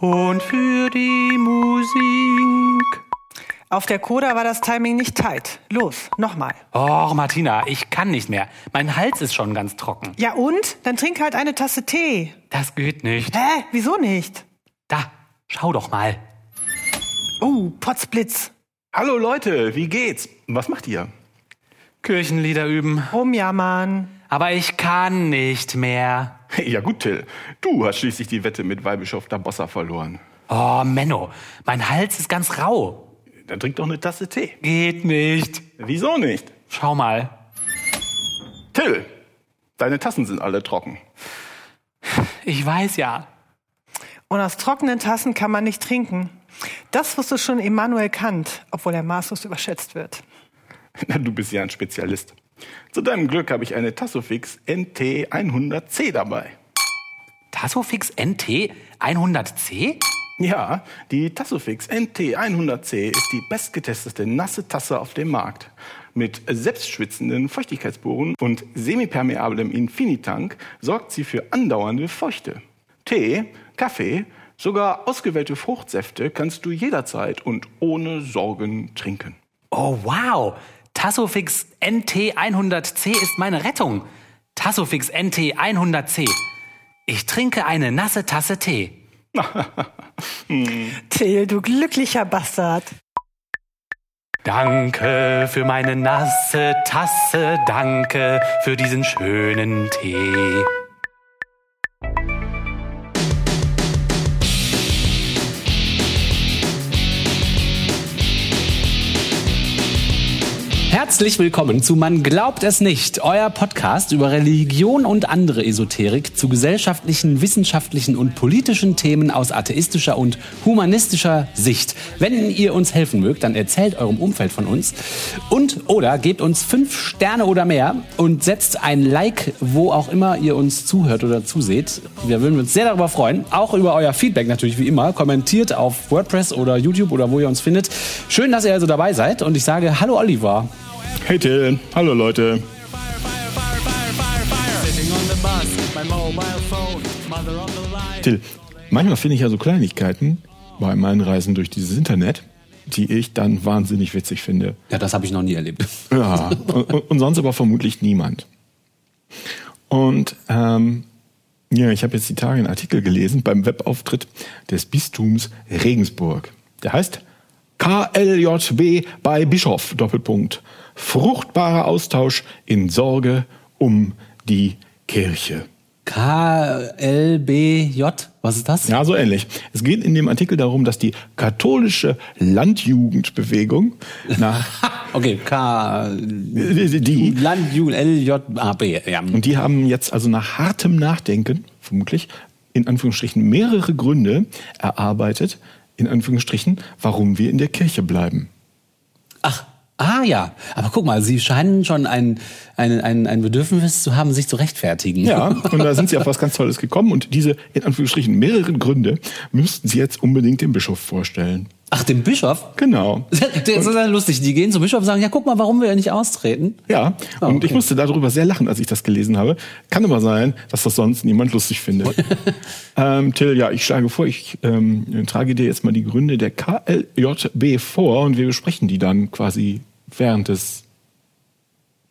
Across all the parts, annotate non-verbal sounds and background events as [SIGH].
und für die Musik. Auf der Coda war das Timing nicht tight. Los, nochmal. Oh, Martina, ich kann nicht mehr. Mein Hals ist schon ganz trocken. Ja und? Dann trink halt eine Tasse Tee. Das geht nicht. Hä? Wieso nicht? Da, schau doch mal. Oh, Potzblitz. Hallo Leute, wie geht's? Was macht ihr? Kirchenlieder üben. Rumjammern. Aber ich kann nicht mehr. Ja gut, Till. Du hast schließlich die Wette mit Weihbischof Dabossa verloren. Oh, Menno, mein Hals ist ganz rau. Dann trink doch eine Tasse Tee. Geht nicht. Wieso nicht? Schau mal. Till, deine Tassen sind alle trocken. Ich weiß ja. Und aus trockenen Tassen kann man nicht trinken. Das wusste schon Immanuel Kant, obwohl er maßlos überschätzt wird. Na, [LAUGHS] du bist ja ein Spezialist. Zu deinem Glück habe ich eine Tassofix NT 100C dabei. Tassofix NT 100C? Ja, die Tassofix NT 100C ist die bestgetestete nasse Tasse auf dem Markt. Mit selbstschwitzenden Feuchtigkeitsbohren und semipermeablem Infinitank sorgt sie für andauernde Feuchte. Tee, Kaffee, sogar ausgewählte Fruchtsäfte kannst du jederzeit und ohne Sorgen trinken. Oh, wow. Tassofix NT 100C ist meine Rettung. Tassofix NT 100C. Ich trinke eine nasse Tasse Tee. [LAUGHS] Till, du glücklicher Bastard. Danke für meine nasse Tasse, danke für diesen schönen Tee. Herzlich willkommen zu Man glaubt es nicht, euer Podcast über Religion und andere Esoterik zu gesellschaftlichen, wissenschaftlichen und politischen Themen aus atheistischer und humanistischer Sicht. Wenn ihr uns helfen mögt, dann erzählt eurem Umfeld von uns und oder gebt uns fünf Sterne oder mehr und setzt ein Like, wo auch immer ihr uns zuhört oder zuseht. Wir würden uns sehr darüber freuen. Auch über euer Feedback natürlich wie immer. Kommentiert auf WordPress oder YouTube oder wo ihr uns findet. Schön, dass ihr also dabei seid und ich sage Hallo Oliver. Hey Till, hallo Leute. Till, manchmal finde ich ja so Kleinigkeiten bei meinen Reisen durch dieses Internet, die ich dann wahnsinnig witzig finde. Ja, das habe ich noch nie erlebt. Ja, und, und sonst aber vermutlich niemand. Und ähm, ja, ich habe jetzt die Tage einen Artikel gelesen beim Webauftritt des Bistums Regensburg. Der heißt KLJB bei Bischof, Doppelpunkt. Fruchtbarer Austausch in Sorge um die Kirche. KLBJ, was ist das? Ja, so ähnlich. Es geht in dem Artikel darum, dass die katholische Landjugendbewegung nach [LAUGHS] Okay, K. die Landjugend LJAB. Ja. und die haben jetzt also nach hartem Nachdenken vermutlich in Anführungsstrichen mehrere Gründe erarbeitet in Anführungsstrichen, warum wir in der Kirche bleiben. Ah ja. Aber guck mal, Sie scheinen schon ein, ein, ein, ein Bedürfnis zu haben, sich zu rechtfertigen. Ja, und da sind sie auf was ganz Tolles gekommen und diese in Anführungsstrichen mehreren Gründe müssten sie jetzt unbedingt dem Bischof vorstellen. Ach, dem Bischof? Genau. [LAUGHS] Das ist ja lustig. Die gehen zum Bischof und sagen, ja, guck mal, warum wir nicht austreten. Ja, Ah, und okay. ich musste darüber sehr lachen, als ich das gelesen habe. Kann aber sein, dass das sonst niemand lustig findet. [LAUGHS] ähm, Till, ja, ich schlage vor, ich ähm, trage dir jetzt mal die Gründe der KLJB vor und wir besprechen die dann quasi während des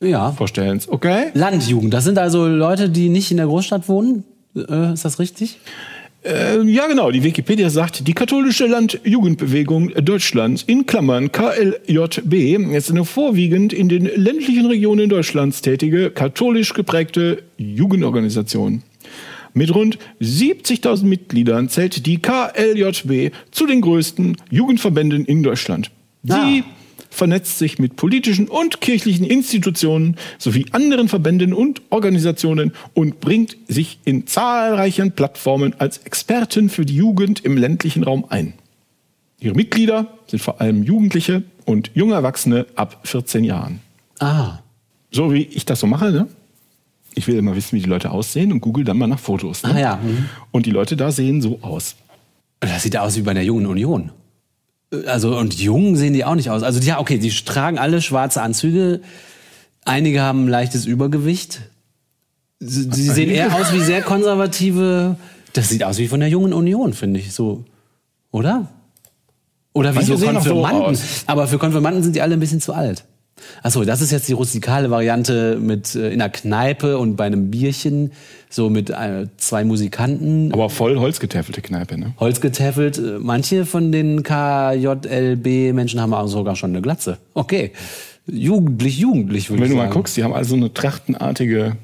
Ja. Vorstellens. Okay? Landjugend, das sind also Leute, die nicht in der Großstadt wohnen. Äh, ist das richtig? Äh, ja, genau. Die Wikipedia sagt, die katholische Landjugendbewegung Deutschlands in Klammern KLJB ist eine vorwiegend in den ländlichen Regionen Deutschlands tätige, katholisch geprägte Jugendorganisation. Mit rund 70.000 Mitgliedern zählt die KLJB zu den größten Jugendverbänden in Deutschland. Sie Ah. Vernetzt sich mit politischen und kirchlichen Institutionen sowie anderen Verbänden und Organisationen und bringt sich in zahlreichen Plattformen als Experten für die Jugend im ländlichen Raum ein. Ihre Mitglieder sind vor allem Jugendliche und junge Erwachsene ab 14 Jahren. Ah. So wie ich das so mache, ne? Ich will immer wissen, wie die Leute aussehen und google dann mal nach Fotos. Ne? Ah ja. Mhm. Und die Leute da sehen so aus. Das sieht aus wie bei der Jungen Union. Also, und jung sehen die auch nicht aus. Also, ja, okay, die tragen alle schwarze Anzüge. Einige haben ein leichtes Übergewicht. Sie, sie sehen eher aus wie sehr konservative. Das sieht aus wie von der Jungen Union, finde ich. So. Oder? Oder wie Manche so so Konfirmanden. aus. Aber für Konfirmanden sind die alle ein bisschen zu alt. Achso, das ist jetzt die rustikale Variante mit äh, in einer Kneipe und bei einem Bierchen, so mit äh, zwei Musikanten, Aber voll holzgetäfelte Kneipe, ne? Holz getäfelt. Äh, Manche von den KJLB-Menschen haben auch sogar schon eine Glatze. Okay. Jugendlich, jugendlich, würde Wenn ich du sagen. mal guckst, die haben also eine trachtenartige.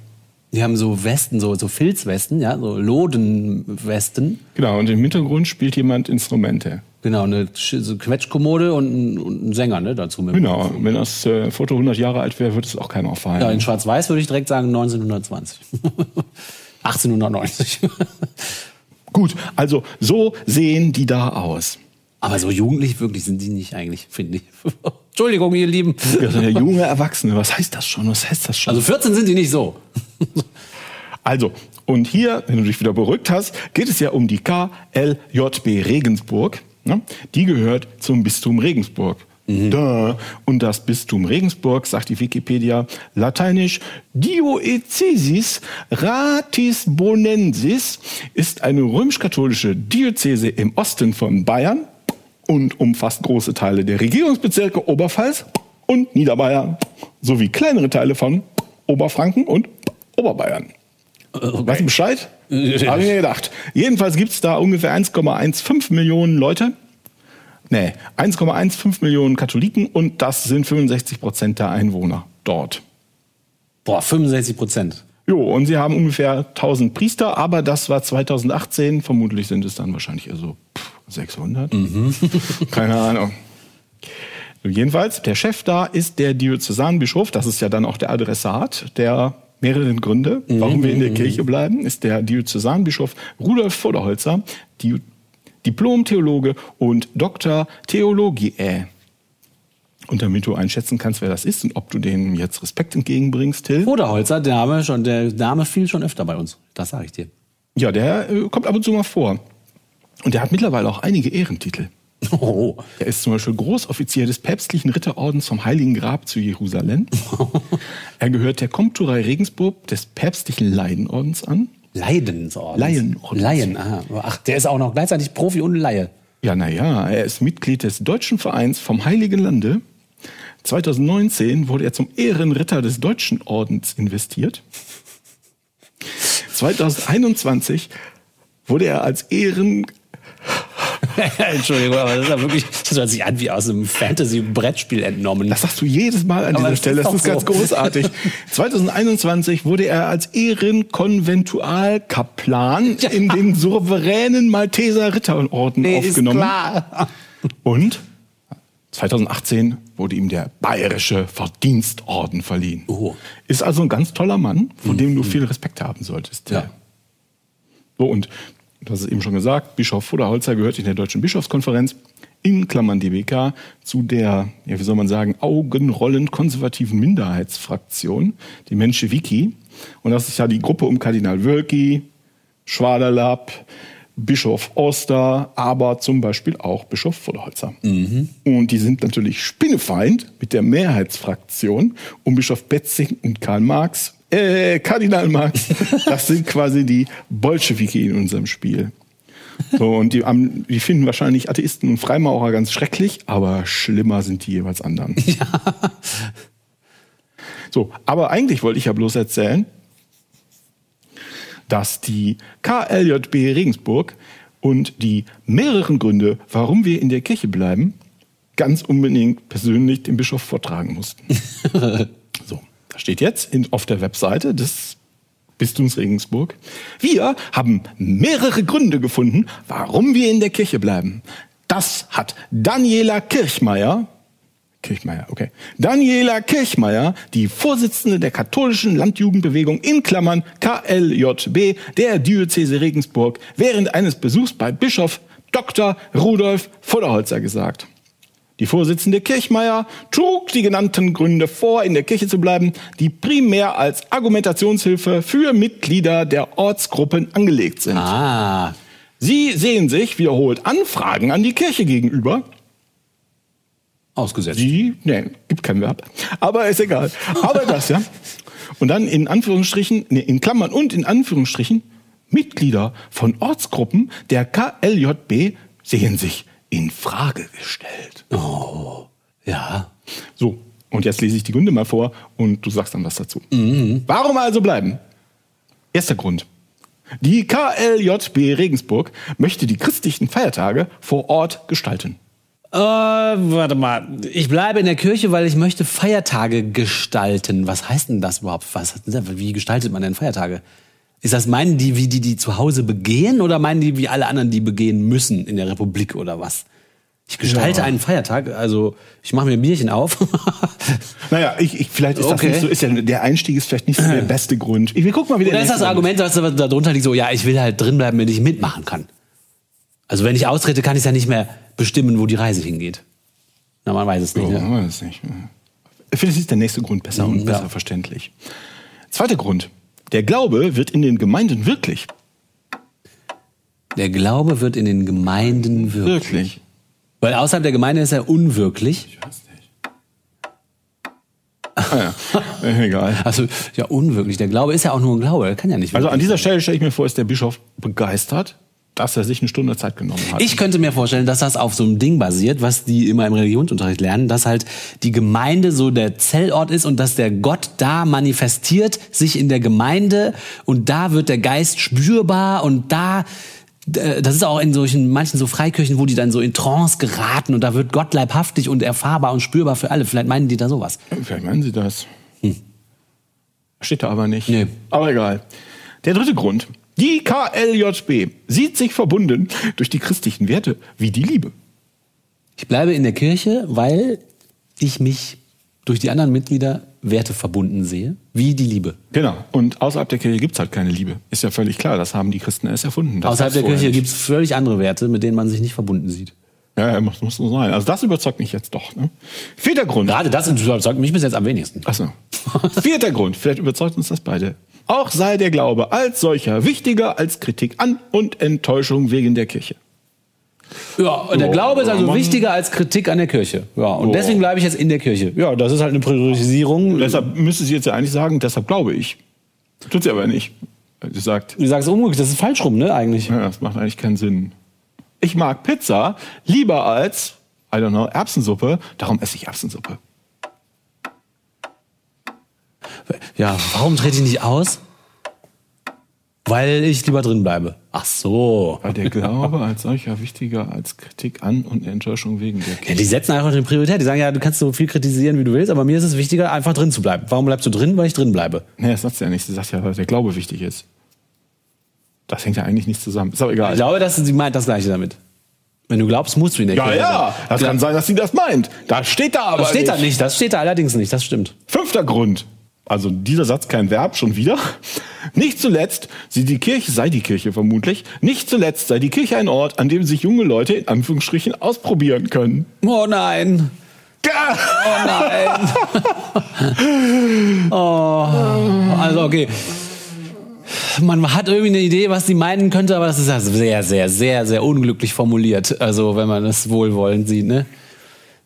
Die haben so Westen, so, so Filzwesten, ja, so Lodenwesten. Genau, und im Hintergrund spielt jemand Instrumente. Genau, eine Sch- so Quetschkommode und ein, und ein Sänger ne, dazu. Mit Genau, wenn das äh, Foto 100 Jahre alt wäre, würde es auch keiner auffallen. Ja, in Schwarz-Weiß würde ich direkt sagen 1920. 1890. [LAUGHS] [LAUGHS] Gut, also so sehen die da aus. Aber so jugendlich wirklich sind die nicht eigentlich, finde ich. [LAUGHS] Entschuldigung, ihr Lieben. Ja junge Erwachsene. Was heißt das schon? Was heißt das schon? Also 14 sind die nicht so. Also, und hier, wenn du dich wieder beruhigt hast, geht es ja um die KLJB Regensburg. Ne? Die gehört zum Bistum Regensburg. Da. Und das Bistum Regensburg, sagt die Wikipedia, lateinisch Dioecesis Ratisbonensis, ist eine römisch-katholische Diözese im Osten von Bayern und umfasst große Teile der Regierungsbezirke Oberpfalz und Niederbayern sowie kleinere Teile von Oberfranken und Oberbayern. Weißt du Bescheid? [LAUGHS] Habe ich mir gedacht. Jedenfalls gibt's da ungefähr 1,15 Millionen Leute. Nee, 1,15 Millionen Katholiken und das sind 65 Prozent der Einwohner dort. Boah, 65 Prozent. Jo, und sie haben ungefähr 1000 Priester, aber das war 2018. Vermutlich sind es dann wahrscheinlich eher so pff, 600. [LAUGHS] Keine Ahnung. Jedenfalls, der Chef da ist der Diözesanbischof. Das ist ja dann auch der Adressat der mehreren Gründe, warum wir in der Kirche bleiben, ist der Diözesanbischof Rudolf Voderholzer, Di Diplom-Theologe und Doktor Theologiae. Und damit du einschätzen kannst, wer das ist und ob du denen jetzt Respekt entgegenbringst, Till. Oderholzer, der Name, schon, der Name fiel schon öfter bei uns. Das sage ich dir. Ja, der äh, kommt ab und zu mal vor. Und der hat mittlerweile auch einige Ehrentitel. Oh. Er ist zum Beispiel Großoffizier des päpstlichen Ritterordens vom Heiligen Grab zu Jerusalem. [LAUGHS] er gehört der Komturei Regensburg des päpstlichen Leidenordens an. Leidensorden. Laienordens. Laien, aha. Ach, der ist auch noch gleichzeitig Profi und Laie. Ja, naja, er ist Mitglied des Deutschen Vereins vom Heiligen Lande. 2019 wurde er zum Ehrenritter des Deutschen Ordens investiert. 2021 wurde er als Ehren [LAUGHS] Entschuldigung, aber das ist ja wirklich, das hört sich an wie aus einem Fantasy-Brettspiel entnommen. Das sagst du jedes Mal an Aber dieser Stelle. ist Das ist ganz so. großartig. [LAUGHS] 2021 wurde er als Ehrenkonventualkaplan [LAUGHS] Ja. in den souveränen Malteser Ritterorden Nee, ist aufgenommen. klar. Und 2018 wurde ihm der Bayerische Verdienstorden verliehen. Oh. Ist also ein ganz toller Mann, von dem du viel Respekt haben solltest. Ja. So, und hast es eben schon gesagt, Bischof Voderholzer gehört in der Deutschen Bischofskonferenz in Klammern DBK zu der, ja, wie soll man sagen, augenrollend konservativen Minderheitsfraktion, die Menschewiki. Und das ist ja die Gruppe um Kardinal Wölki, Schwaderlapp, Bischof Oster, aber zum Beispiel auch Bischof Voderholzer. Und die sind natürlich Spinnefeind mit der Mehrheitsfraktion um Bischof Betzing und Karl Marx, äh, Kardinal Marx. [LAUGHS] Das sind quasi die Bolschewiki in unserem Spiel. So, und die, die finden wahrscheinlich Atheisten und Freimaurer ganz schrecklich, aber schlimmer sind die jeweils anderen. [LAUGHS] So, aber eigentlich wollte ich ja bloß erzählen, dass die KLJB Regensburg und die mehreren Gründe, warum wir in der Kirche bleiben, ganz unbedingt persönlich dem Bischof vortragen mussten. [LAUGHS] steht jetzt in, auf der Webseite des Bistums Regensburg. Wir haben mehrere Gründe gefunden, warum wir in der Kirche bleiben. Das hat Daniela Kirchmeier, Kirchmeier, okay. Daniela Kirchmeier, die Vorsitzende der katholischen Landjugendbewegung in Klammern KLJB der Diözese Regensburg, während eines Besuchs bei Bischof Dr. Rudolf Voderholzer gesagt. Die Vorsitzende Kirchmeier trug die genannten Gründe vor, in der Kirche zu bleiben, die primär als Argumentationshilfe für Mitglieder der Ortsgruppen angelegt sind. Ah, Sie sehen sich wiederholt Anfragen an die Kirche gegenüber, ausgesetzt. die, nee, gibt kein Verb. Aber ist egal. Aber [LAUGHS] das, ja. Und dann in Anführungsstrichen, nee, in Klammern und in Anführungsstrichen, Mitglieder von Ortsgruppen der KLJB sehen sich in Frage gestellt. Ja. So, und jetzt lese ich die Gründe mal vor und du sagst dann was dazu. Mhm. Warum also bleiben? Erster Grund. Die KLJB Regensburg möchte die christlichen Feiertage vor Ort gestalten. Äh, warte mal. Ich bleibe in der Kirche, weil ich möchte Feiertage gestalten. Was heißt denn das überhaupt? Was, wie gestaltet man denn Feiertage? Ist das, meinen die, wie die die zu Hause begehen oder meinen die, wie alle anderen die begehen müssen in der Republik oder was? Ich gestalte Ja. einen Feiertag, also ich mache mir ein Bierchen auf. [LAUGHS] Naja, ich, ich, vielleicht ist das Okay. nicht so, ist ja, der Einstieg ist vielleicht nicht so der [CLEARS THROAT] beste Grund. Ich, wir gucken mal wieder. Oder ist das Argument, was da darunter liegt, so, ja, ich will halt drinbleiben, wenn ich mitmachen kann? Also wenn ich austrete, kann ich ja nicht mehr bestimmen, wo die Reise hingeht. Na, man weiß es nicht. Oh, Ne? weiß nicht. Vielleicht ist der nächste Grund besser und Ja. besser verständlich. Zweiter Grund. Der Glaube wird in den Gemeinden wirklich. Der Glaube wird in den Gemeinden wirklich. Wirklich. Weil außerhalb der Gemeinde ist er unwirklich. Ah, ja. [LAUGHS] Äh, Egal. Also, ja, unwirklich. Der Glaube ist ja auch nur ein Glaube. Er kann ja nicht Also an dieser Stelle stelle ich mir vor, ist der Bischof begeistert, dass er sich eine Stunde Zeit genommen hat. Ich könnte mir vorstellen, dass das auf so einem Ding basiert, was die immer im Religionsunterricht lernen, dass halt die Gemeinde so der Zellort ist und dass der Gott da manifestiert sich in der Gemeinde und da wird der Geist spürbar und da äh, das ist auch in solchen manchen so Freikirchen, wo die dann so in Trance geraten und da wird Gott leibhaftig und erfahrbar und spürbar für alle. Vielleicht meinen die da sowas. Vielleicht meinen Sie das. Steht da aber nicht. Nee. Aber egal. Der dritte Grund. Die KLJB sieht sich verbunden durch die christlichen Werte wie die Liebe. Ich bleibe in der Kirche, weil ich mich durch die anderen Mitglieder Werte verbunden sehe, wie die Liebe. Genau. Und außerhalb der Kirche gibt's halt keine Liebe. Ist ja völlig klar. Das haben die Christen erst erfunden. Das Außerhalb der Kirche nicht. gibt es völlig andere Werte, mit denen man sich nicht verbunden sieht. Ja, ja, muss, muss so sein. Also das überzeugt mich jetzt doch. Ne? Vierter Grund. Gerade das überzeugt mich bis jetzt am wenigsten. Achso. Vierter Grund. Vielleicht überzeugt uns das beide. Auch sei der Glaube als solcher wichtiger als Kritik an und Enttäuschung wegen der Kirche. Ja, und der Glaube ist also wichtiger als Kritik an der Kirche. Ja, und deswegen bleibe ich jetzt in der Kirche. Ja, das ist halt eine Priorisierung. Deshalb müsste sie jetzt ja eigentlich sagen, deshalb glaube ich. Tut sie aber nicht. Sie sagt, Du sagst umgekehrt, das ist falsch rum, ne, eigentlich. ja, das macht eigentlich keinen Sinn. Ich mag Pizza lieber als, I don't know, Erbsensuppe, darum esse ich Erbsensuppe. Ja, warum trete ich nicht aus? Weil ich lieber drin bleibe. Ach so. Weil der Glaube als solcher wichtiger als Kritik an und Enttäuschung wegen der Ja, Kirche. die setzen einfach eine Priorität. Die sagen, ja, du kannst so viel kritisieren, wie du willst, aber mir ist es wichtiger, einfach drin zu bleiben. Warum bleibst du drin? Weil ich drin bleibe. Nee, das sagt sie ja nicht. Sie sagt ja, weil der Glaube wichtig ist. Das hängt ja eigentlich nicht zusammen. Ist auch egal. Ich glaube, dass sie meint das Gleiche damit. Wenn du glaubst, musst du in der Ja, ja, das kann sein, dass sie das meint. Da steht da aber Das steht nicht. da nicht, das steht da allerdings nicht, das stimmt. Fünfter Grund. Also dieser Satz kein Verb, schon wieder. Nicht zuletzt, sie die Kirche sei die Kirche vermutlich. Nicht zuletzt sei die Kirche ein Ort, an dem sich junge Leute in Anführungsstrichen ausprobieren können. Oh nein. Oh nein. [LAUGHS] oh. Also okay. Man hat irgendwie eine Idee, was sie meinen könnte, aber das ist ja sehr, sehr, sehr, sehr unglücklich formuliert. Also wenn man es wohlwollend sieht, ne?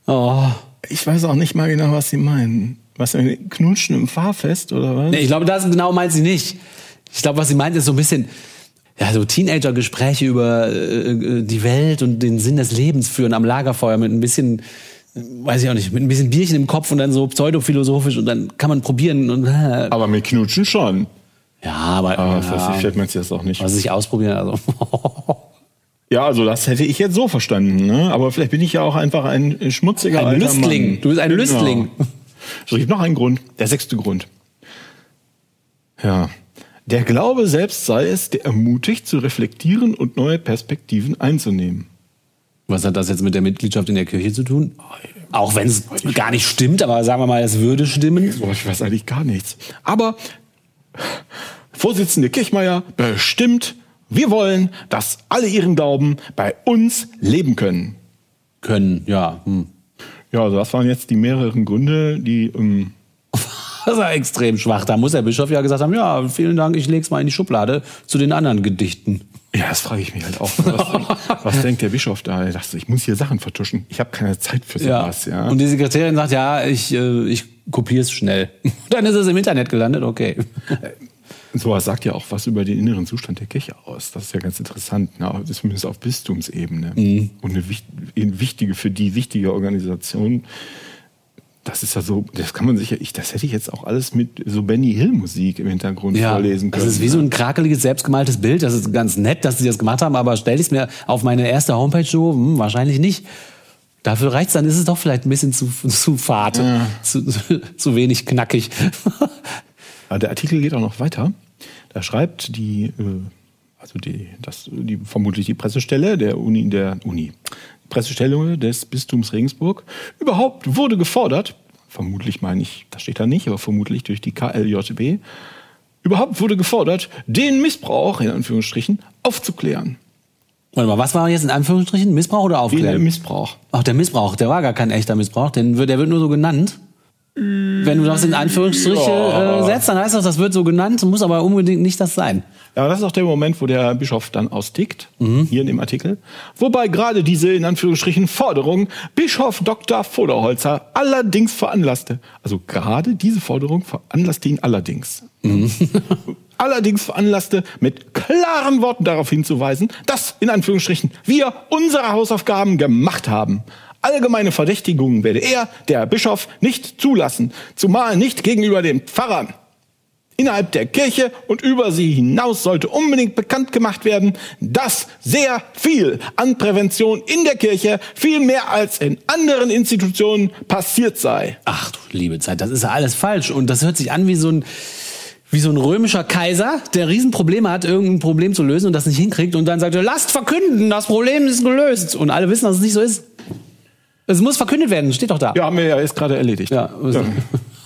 Oh. Ich weiß auch nicht mal genau, was sie meinen. Was denn, knutschen im Fahrfest oder was? Nee, ich glaube, das genau meint sie nicht. Ich glaube, was sie meint, ist so ein bisschen, ja, so Teenager-Gespräche über äh, die Welt und den Sinn des Lebens führen am Lagerfeuer mit ein bisschen, äh, weiß ich auch nicht, mit ein bisschen Bierchen im Kopf und dann so pseudophilosophisch und dann kann man probieren und, äh, Aber mit Knutschen schon. ja, aber, Aber ja, meinst du das auch nicht. also sich ausprobieren, also. [LAUGHS] Ja, also das hätte ich jetzt so verstanden. Ne? Aber vielleicht bin ich ja auch einfach ein schmutziger Ein alter Lüstling. Mann. Du bist ein Lüstling. So, es gibt noch einen Grund. Der sechste Grund. Ja. Der Glaube selbst sei es, der ermutigt, zu reflektieren und neue Perspektiven einzunehmen. Was hat das jetzt mit der Mitgliedschaft in der Kirche zu tun? Auch wenn es gar nicht stimmt, aber sagen wir mal, es würde stimmen. Boah, ich weiß eigentlich gar nichts. Aber Vorsitzende Kirchmeier bestimmt, wir wollen, dass alle ihren Glauben bei uns leben können. Können, ja. Hm. Ja, also das waren jetzt die mehreren Gründe, die ähm, Das ja extrem schwach. Da muss der Bischof ja gesagt haben, ja, vielen Dank, ich leg's mal in die Schublade zu den anderen Gedichten. Ja, das frage ich mich halt auch. Was, [LAUGHS] denkt, was denkt der Bischof da? Er dachte, ich muss hier Sachen vertuschen. Ich habe keine Zeit für sowas. Ja. Und die Sekretärin sagt, ja, ich, äh, ich kopiere es schnell. [LAUGHS] Dann ist es im Internet gelandet, okay. Sowas sagt ja auch was über den inneren Zustand der Kirche aus. Das ist ja ganz interessant, ne? zumindest auf Bistumsebene. Mhm. Und eine, eine wichtige, für die wichtige Organisation das ist ja so, das kann man sicher, ich, das hätte ich jetzt auch alles mit so Benny Hill Musik im Hintergrund ja, vorlesen können. Das ist wie so ein krakeliges, selbstgemaltes Bild. Das ist ganz nett, dass sie das gemacht haben, aber stell ich es mir auf meine erste Homepage so, hm, wahrscheinlich nicht. Dafür reicht's dann, ist es doch vielleicht ein bisschen zu, zu fad, ja. zu, zu wenig knackig. Der Artikel geht auch noch weiter. Da schreibt die, äh, also die, das, die, vermutlich die Pressestelle der Uni, der Uni, Pressestelle des Bistums Regensburg. Überhaupt wurde gefordert, vermutlich meine ich, das steht da nicht, aber vermutlich durch die KLJB, überhaupt wurde gefordert, den Missbrauch, in Anführungsstrichen, aufzuklären. Warte mal, was war jetzt in Anführungsstrichen? Missbrauch oder Aufklärung? Der Missbrauch. Ach, der Missbrauch, der war gar kein echter Missbrauch, denn der wird nur so genannt. Wenn du das in Anführungsstriche ja. äh, setzt, dann heißt das, das wird so genannt, muss aber unbedingt nicht das sein. Ja, das ist auch der Moment, wo der Bischof dann austickt, mhm. hier in dem Artikel. Wobei gerade diese in Anführungsstrichen Forderung Bischof Dr. Voderholzer allerdings veranlasste. Also gerade diese Forderung veranlasste ihn allerdings. Mhm. [LAUGHS] allerdings veranlasste, mit klaren Worten darauf hinzuweisen, dass in Anführungsstrichen wir unsere Hausaufgaben gemacht haben. Allgemeine Verdächtigungen werde er, der Bischof, nicht zulassen, zumal nicht gegenüber den Pfarrern. Innerhalb der Kirche und über sie hinaus sollte unbedingt bekannt gemacht werden, dass sehr viel an Prävention in der Kirche viel mehr als in anderen Institutionen passiert sei. Ach du liebe Zeit, das ist ja alles falsch und das hört sich an wie so ein wie so ein römischer Kaiser, der Riesenprobleme hat, irgendein Problem zu lösen und das nicht hinkriegt und dann sagt er, lasst verkünden, das Problem ist gelöst. Und alle wissen, dass es nicht so ist. Es muss verkündet werden, steht doch da. Ja, haben wir ja jetzt gerade erledigt. Ja. ja.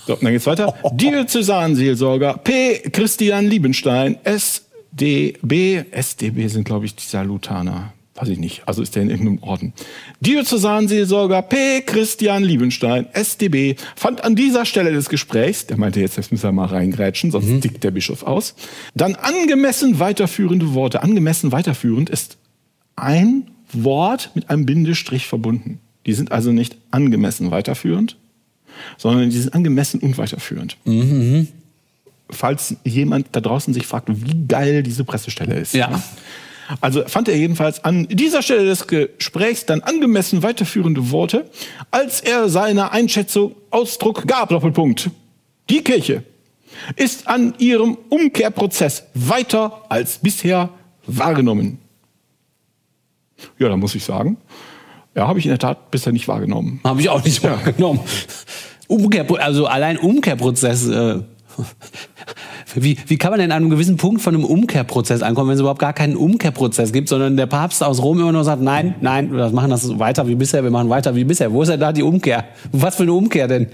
So, dann geht's weiter. Diözesanseelsorger P. Christian Liebenstein, SDB. SDB sind, glaube ich, die Salutaner. Weiß ich nicht. Also ist der in irgendeinem Orden. Diözesanseelsorger P. Christian Liebenstein, SDB, fand an dieser Stelle des Gesprächs, der meinte jetzt, jetzt müssen wir mal reingrätschen, sonst mhm. dickt der Bischof aus, dann angemessen weiterführende Worte. Angemessen weiterführend ist ein Wort mit einem Bindestrich verbunden. Die sind also nicht angemessen weiterführend, sondern die sind angemessen und weiterführend. Mhm. Falls jemand da draußen sich fragt, wie geil diese Pressestelle ist. Ja. Also fand er jedenfalls an dieser Stelle des Gesprächs dann angemessen weiterführende Worte, als er seiner Einschätzung Ausdruck gab. Doppelpunkt. Die Kirche ist an ihrem Umkehrprozess weiter als bisher wahrgenommen. Ja, da muss ich sagen, ja, habe ich in der Tat bisher nicht wahrgenommen. Habe ich auch nicht ja. wahrgenommen. Umkehr, also allein Umkehrprozess. Äh, wie, wie kann man denn an einem gewissen Punkt von einem Umkehrprozess ankommen, wenn es überhaupt gar keinen Umkehrprozess gibt, sondern der Papst aus Rom immer nur sagt, nein, nein, wir machen das weiter wie bisher, wir machen weiter wie bisher. Wo ist denn da die Umkehr? Was für eine Umkehr denn?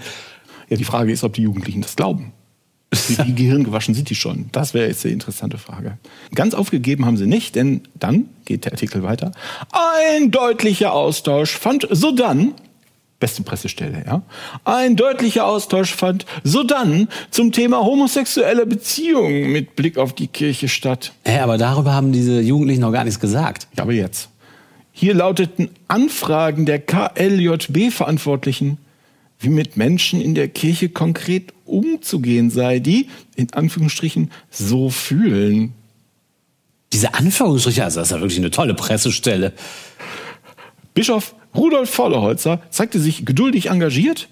Ja, die Frage ist, ob die Jugendlichen das glauben. Wie, gehirngewaschen sind die schon? Das wäre jetzt die interessante Frage. Ganz aufgegeben haben sie nicht, denn dann geht der Artikel weiter. Ein deutlicher Austausch fand sodann beste Pressestelle, ja. Ein deutlicher Austausch fand sodann zum Thema homosexuelle Beziehungen mit Blick auf die Kirche statt. Hä, aber darüber haben diese Jugendlichen noch gar nichts gesagt. Ja, aber jetzt. Hier lauteten Anfragen der KLJB-Verantwortlichen wie mit Menschen in der Kirche konkret umzugehen sei, die in Anführungsstrichen so fühlen. Diese Anführungsstriche, also das ist ja wirklich eine tolle Pressestelle. Bischof Rudolf Vollerholzer zeigte sich geduldig engagiert,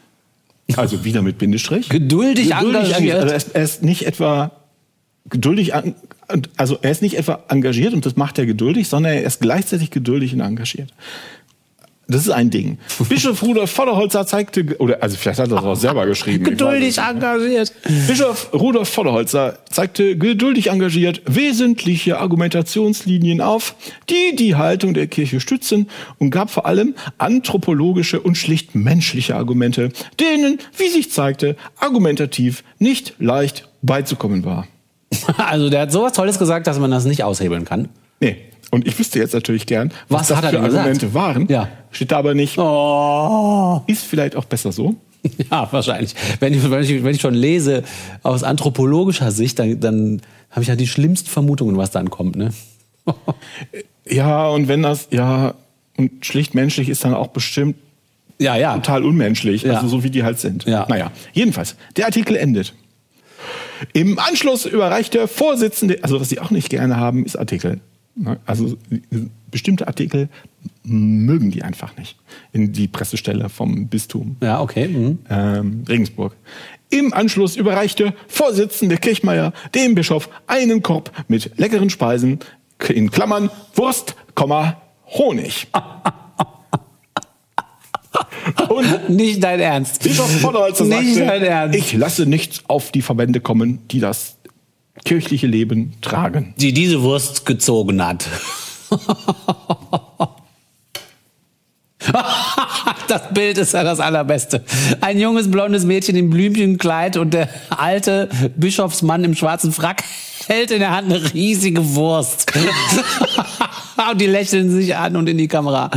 also [LAUGHS] wieder mit Bindestrich. geduldig, geduldig engagiert. Also er, ist, er ist nicht etwa geduldig, also er ist nicht etwa engagiert und das macht er geduldig, sondern er ist gleichzeitig geduldig und engagiert. Das ist ein Ding. Bischof Rudolf Vollerholzer zeigte, oder also vielleicht hat er das auch selber geschrieben. Geduldig engagiert. Bischof Rudolf Vollerholzer zeigte geduldig engagiert wesentliche Argumentationslinien auf, die die Haltung der Kirche stützen und gab vor allem anthropologische und schlicht menschliche Argumente, denen, wie sich zeigte, argumentativ nicht leicht beizukommen war. [LAUGHS] Also der hat sowas Tolles gesagt, dass man das nicht aushebeln kann. Nee, und ich wüsste jetzt natürlich gern, was, was das für Argumente gesagt? waren. Ja. Steht da aber nicht. Oh. Ist vielleicht auch besser so. [LAUGHS] Ja, wahrscheinlich. Wenn ich, wenn ich, wenn ich schon lese aus anthropologischer Sicht, dann, dann habe ich ja die schlimmsten Vermutungen, was dann kommt. Ne? [LAUGHS] ja, und wenn das, ja, und schlicht menschlich ist dann auch bestimmt ja, ja. total unmenschlich, ja. also so wie die halt sind. Ja. Naja, jedenfalls, der Artikel endet. Im Anschluss überreicht der Vorsitzende, also was sie auch nicht gerne haben, ist Artikel. Ne? Also bestimmte Artikel mögen die einfach nicht. In die Pressestelle vom Bistum Ja, okay. Mhm. ähm, Regensburg. Im Anschluss überreichte Vorsitzende Kirchmeier dem Bischof einen Korb mit leckeren Speisen, in Klammern Wurst, Honig. [LAUGHS] Und Nicht dein Ernst. Bischof Podolzer Nicht dein sagte, Ernst. ich lasse nichts auf die Verbände kommen, die das kirchliche Leben tragen. die diese Wurst gezogen hat. [LAUGHS] Das Bild ist ja das allerbeste. Ein junges blondes Mädchen im Blümchenkleid und der alte Bischofsmann im schwarzen Frack hält in der Hand eine riesige Wurst. [LAUGHS] und die lächeln sich an und in die Kamera.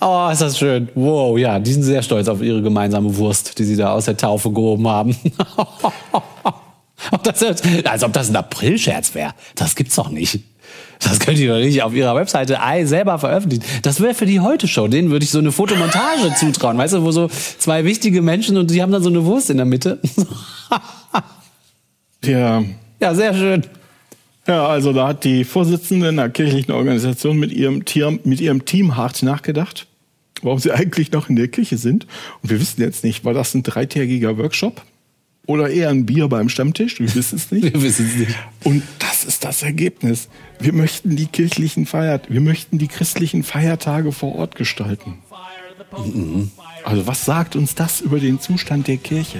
Oh, ist das schön. Wow, ja, die sind sehr stolz auf ihre gemeinsame Wurst, die sie da aus der Taufe gehoben haben. [LAUGHS] Ob das, als ob das ein Aprilscherz wäre. Das gibt's doch nicht. Das könnt ihr doch nicht auf ihrer Webseite ei selber veröffentlichen. Das wäre für die Heute-Show. Denen würde ich so eine Fotomontage [LAUGHS] zutrauen. Weißt du, wo so zwei wichtige Menschen und die haben dann so eine Wurst in der Mitte. [LAUGHS] Ja, Ja, sehr schön. ja, also da hat die Vorsitzende einer kirchlichen Organisation mit ihrem, Tier, mit ihrem Team hart nachgedacht, warum sie eigentlich noch in der Kirche sind. Und wir wissen jetzt nicht, war das ein dreitägiger Workshop oder eher ein Bier beim Stammtisch? Wir wissen es nicht. [LAUGHS] Wir wissen es nicht. Und das ist das Ergebnis. Wir möchten die kirchlichen Feiert, wir möchten die christlichen Feiertage vor Ort gestalten. Also was sagt uns das über den Zustand der Kirche?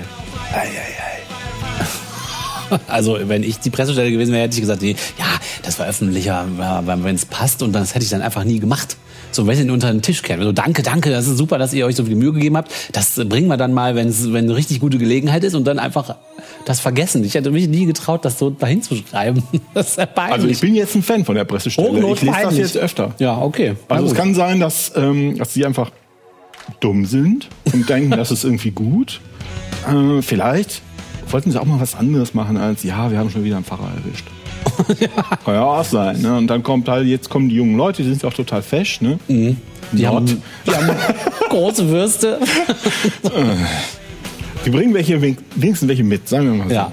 [LAUGHS] Also, wenn ich die Pressestelle gewesen wäre, hätte ich gesagt, nee, ja, das veröffentliche ja, wenn es passt und das hätte ich dann einfach nie gemacht. So, wenn ihr ihn unter den Tisch kennt. So, danke, danke, das ist super, dass ihr euch so viel Mühe gegeben habt. Das bringen wir dann mal, wenn's, wenn eine richtig gute Gelegenheit ist und dann einfach das vergessen. Ich hätte mich nie getraut, das so dahin zu schreiben. [LAUGHS] Das ist ja peinlich. Also ich bin jetzt ein Fan von der Pressestelle. Ich lese das Hochnotpeinlich. jetzt öfter. Ja, okay. Also es kann sein, dass, ähm, dass sie einfach dumm sind und denken, das ist irgendwie gut. Äh, vielleicht wollten sie auch mal was anderes machen als, ja, wir haben schon wieder einen Pfarrer erwischt. [LAUGHS] Kann ja auch sein. Ne? Und dann kommt halt, jetzt kommen die jungen Leute, die sind auch total fesch. Ne? Die Nord. haben, die haben [LAUGHS] große Würste. Die bringen welche, wenigstens welche mit, sagen wir mal so. Ja.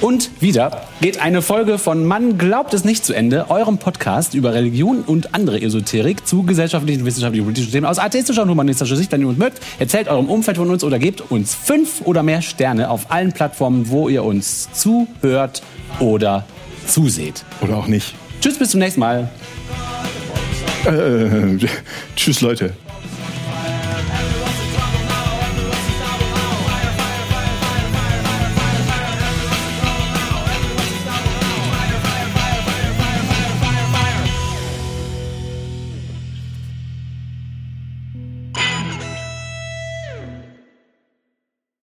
Und wieder geht eine Folge von Man glaubt es nicht zu Ende, eurem Podcast über Religion und andere Esoterik zu gesellschaftlichen, wissenschaftlichen, politischen Themen aus atheistischer und humanistischer Sicht. Wenn ihr uns mögt, erzählt eurem Umfeld von uns oder gebt uns fünf oder mehr Sterne auf allen Plattformen, wo ihr uns zuhört oder zuseht. Oder auch nicht. Tschüss, bis zum nächsten Mal. Äh, [LAUGHS] tschüss, Leute.